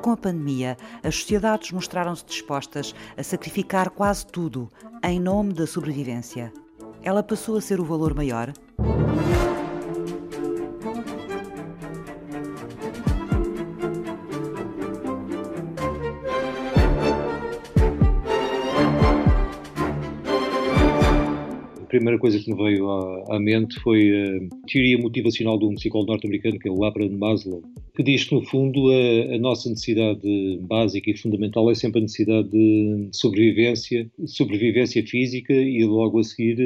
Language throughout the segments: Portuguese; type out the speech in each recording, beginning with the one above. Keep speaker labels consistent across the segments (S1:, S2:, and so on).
S1: Com a pandemia, as sociedades mostraram-se dispostas a sacrificar quase tudo em nome da sobrevivência. Ela passou a ser o valor maior?
S2: Primeira coisa que me veio à, à, mente foi a teoria motivacional de um psicólogo norte-americano, que é o Abraham Maslow, que diz que, no fundo, a, a, nossa necessidade básica e fundamental é sempre a necessidade de sobrevivência, sobrevivência física e, logo a seguir,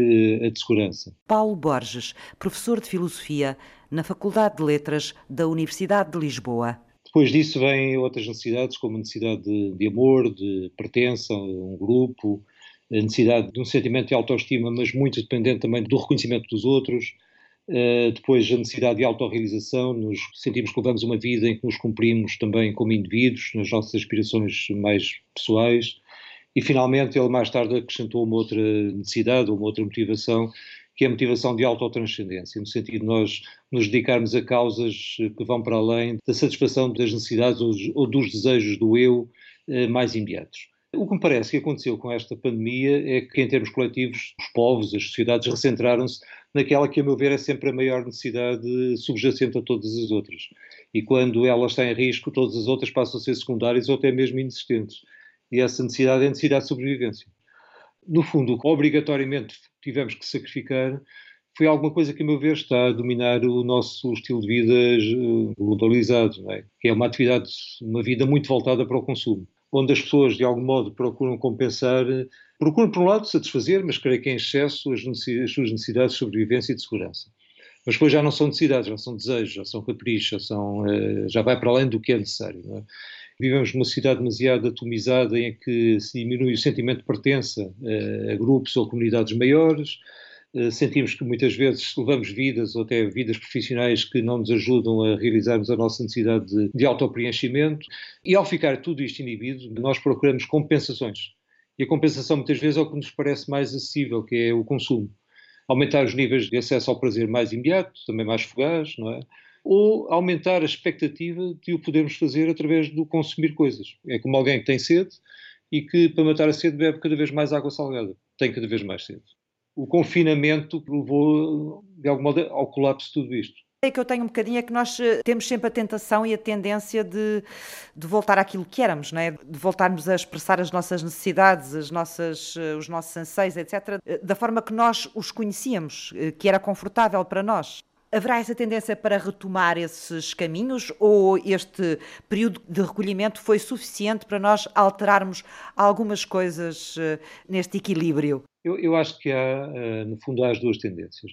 S2: a de segurança.
S1: Paulo Borges, professor de Filosofia na Faculdade de Letras da Universidade de Lisboa.
S2: Depois disso vêm outras necessidades, como a necessidade de, de amor, de pertença a um grupo, a necessidade de um sentimento de autoestima, mas muito dependente também do reconhecimento dos outros. Uh, depois a necessidade de autorrealização, nos sentimos que levamos uma vida em que nos cumprimos também como indivíduos, nas nossas aspirações mais pessoais. E finalmente ele mais tarde acrescentou uma outra necessidade, uma outra motivação, que é a motivação de autotranscendência, no sentido de nós nos dedicarmos a causas que vão para além da satisfação das necessidades ou dos desejos do eu uh, mais imediatos. O que me parece que aconteceu com esta pandemia é que, em termos coletivos, os povos, as sociedades recentraram-se naquela que, a meu ver, é sempre a maior necessidade subjacente a todas as outras. E quando ela está em risco, todas as outras passam a ser secundárias ou até mesmo inexistentes. E essa necessidade é a necessidade de sobrevivência. No fundo, obrigatoriamente tivemos que sacrificar foi alguma coisa que, a meu ver, está a dominar o nosso estilo de vida eh, globalizado, é? que é uma atividade, uma vida muito voltada para o consumo onde as pessoas, de algum modo, procuram compensar, procuram, por um lado, satisfazer, mas creio que em excesso, as, as suas necessidades de sobrevivência e de segurança. Mas depois já não são necessidades, já são desejos, já são caprichos, já, eh, já vai para além do que é necessário. É? Vivemos numa sociedade demasiado atomizada em que se diminui o sentimento de pertença eh, a grupos ou comunidades maiores, sentimos que muitas vezes levamos vidas ou até vidas profissionais que não nos ajudam a realizarmos a nossa necessidade de, de autopreenchimento. E ao ficar tudo isto inibido, nós procuramos compensações. E a compensação muitas vezes é o que nos parece mais acessível, que é o consumo. Aumentar os níveis de acesso ao prazer mais imediato, também mais fugaz, não é? Ou aumentar a expectativa de o podermos fazer através do consumir coisas. É como alguém que tem sede e que, para matar a sede, bebe cada vez mais água salgada. Tem cada vez mais sede o confinamento levou, de algum modo, ao colapso de tudo isto.
S1: É que eu tenho um bocadinho é que nós eh, temos sempre a tentação e a tendência de, de voltar àquilo que éramos, não é? de voltarmos a expressar as nossas necessidades, as nossas, eh, os nossos anseios, etc., eh, da forma que nós os conhecíamos, que era confortável para nós. Haverá essa tendência para retomar esses caminhos ou este período de recolhimento foi suficiente para nós alterarmos algumas coisas neste equilíbrio?
S2: Eu, eu, acho que há, eh, no fundo, há as duas tendências.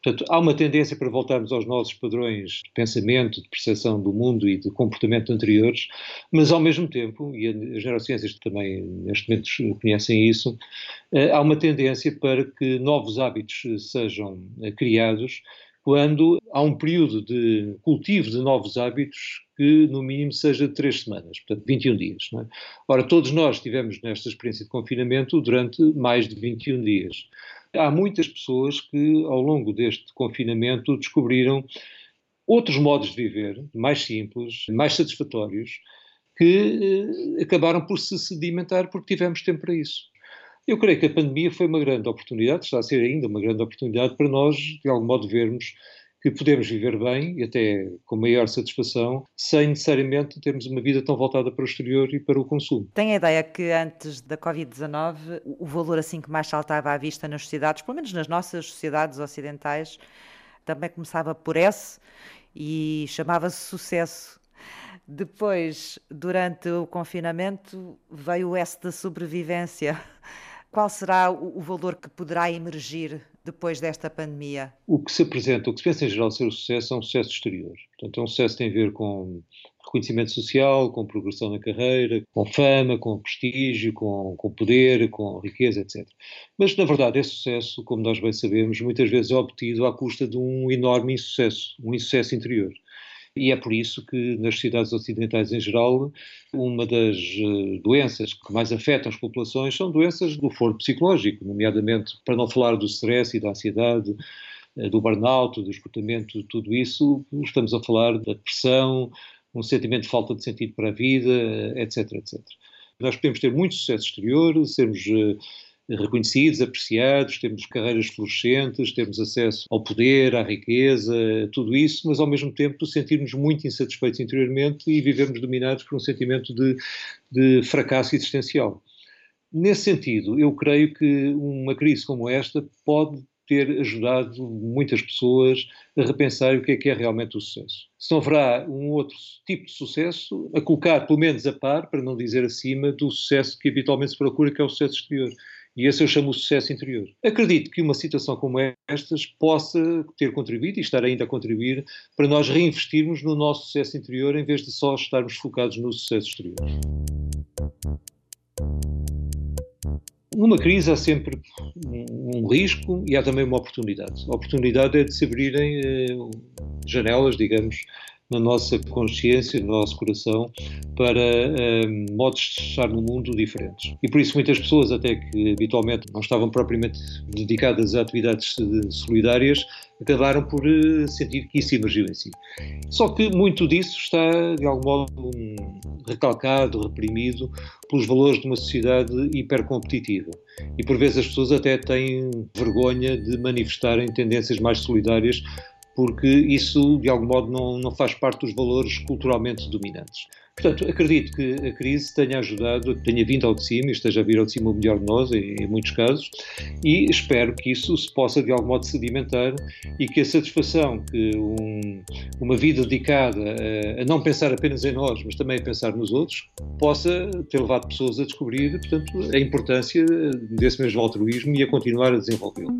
S2: Portanto, há uma tendência para voltarmos aos nossos padrões de pensamento, de percepção do mundo e de comportamento anteriores, mas ao mesmo tempo, e as neurociências também neste momento conhecem isso, eh, há uma tendência para que novos hábitos sejam eh, criados quando há um período de cultivo de novos hábitos que, no mínimo, seja de três semanas, portanto, 21 dias. É? Ora, todos nós estivemos nesta experiência de confinamento durante mais de 21 dias. Há muitas pessoas que, ao longo deste confinamento, descobriram outros modos de viver, mais simples, mais satisfatórios, que eh, acabaram por se sedimentar porque tivemos tempo para isso. Eu creio que a pandemia foi uma grande oportunidade, está a ser ainda uma grande oportunidade para nós, de algum modo, vermos que podemos viver bem e até com maior satisfação, sem necessariamente termos uma vida tão voltada para o exterior e para o consumo.
S1: Tem a ideia que antes da Covid-19 o valor assim que mais saltava à vista nas sociedades, pelo menos nas nossas sociedades ocidentais, também começava por S e chamava-se sucesso. Depois, durante o confinamento, veio o S da sobrevivência. Qual será o, valor que poderá emergir depois desta pandemia?
S2: O que se apresenta, o que se pensa em geral ser o sucesso, é um sucesso exterior. Portanto, é um sucesso que tem a ver com reconhecimento social, com progressão na carreira, com fama, com prestígio, com, com poder, com riqueza, etc. Mas, na verdade, esse sucesso, como nós bem sabemos, muitas vezes é obtido à custa de um enorme insucesso, um insucesso interior. E é por isso que nas sociedades ocidentais em geral, uma das eh, doenças que mais afetam as populações são doenças do foro psicológico, nomeadamente, para não falar do stress e da ansiedade, eh, do burnout, do esgotamento, tudo isso, estamos a falar da depressão, um sentimento de falta de sentido para a vida, etc, etc. Nós podemos ter muito sucesso exterior, sermos reconhecidos, apreciados, temos carreiras florescentes, temos acesso ao poder, à riqueza, tudo isso, mas ao mesmo tempo sentirmos muito insatisfeitos interiormente e vivemos dominados por um sentimento de, de fracasso existencial. Nesse sentido, eu creio que uma crise como esta pode ter ajudado muitas pessoas a repensar o que é que é realmente o sucesso. Se não haverá um outro tipo de sucesso, a colocar pelo menos a par, para não dizer acima, do sucesso que habitualmente se procura, que é o sucesso exterior. E esse eu chamo o sucesso interior. Acredito que uma situação como estas possa ter contribuído e estar ainda a contribuir para nós reinvestirmos no nosso sucesso interior em vez de só estarmos focados no sucesso exterior. Numa crise há sempre um risco e há também uma oportunidade. A oportunidade é de se abrirem eh, janelas, digamos, na nossa consciência, no nosso coração, para um, modos de estar no mundo diferentes. E por isso muitas pessoas, até que habitualmente não estavam propriamente dedicadas a atividades solidárias, acabaram por uh, sentir que isso emergiu em si. Só que muito disso está, de algum modo, recalcado, reprimido pelos valores de uma sociedade hipercompetitiva. E por vezes as pessoas até têm vergonha de manifestarem tendências mais solidárias porque isso, de algum modo, não, não faz parte dos valores culturalmente dominantes. Portanto, acredito que a crise tenha ajudado, tenha vindo ao de cima e esteja a vir ao de cima o melhor de nós, em, muitos casos, e espero que isso se possa de algum modo sedimentar e que a satisfação que um, uma vida dedicada a, a, não pensar apenas em nós, mas também a pensar nos outros, possa ter levado pessoas a descobrir, portanto, a importância desse mesmo altruísmo e a continuar a desenvolvê-lo.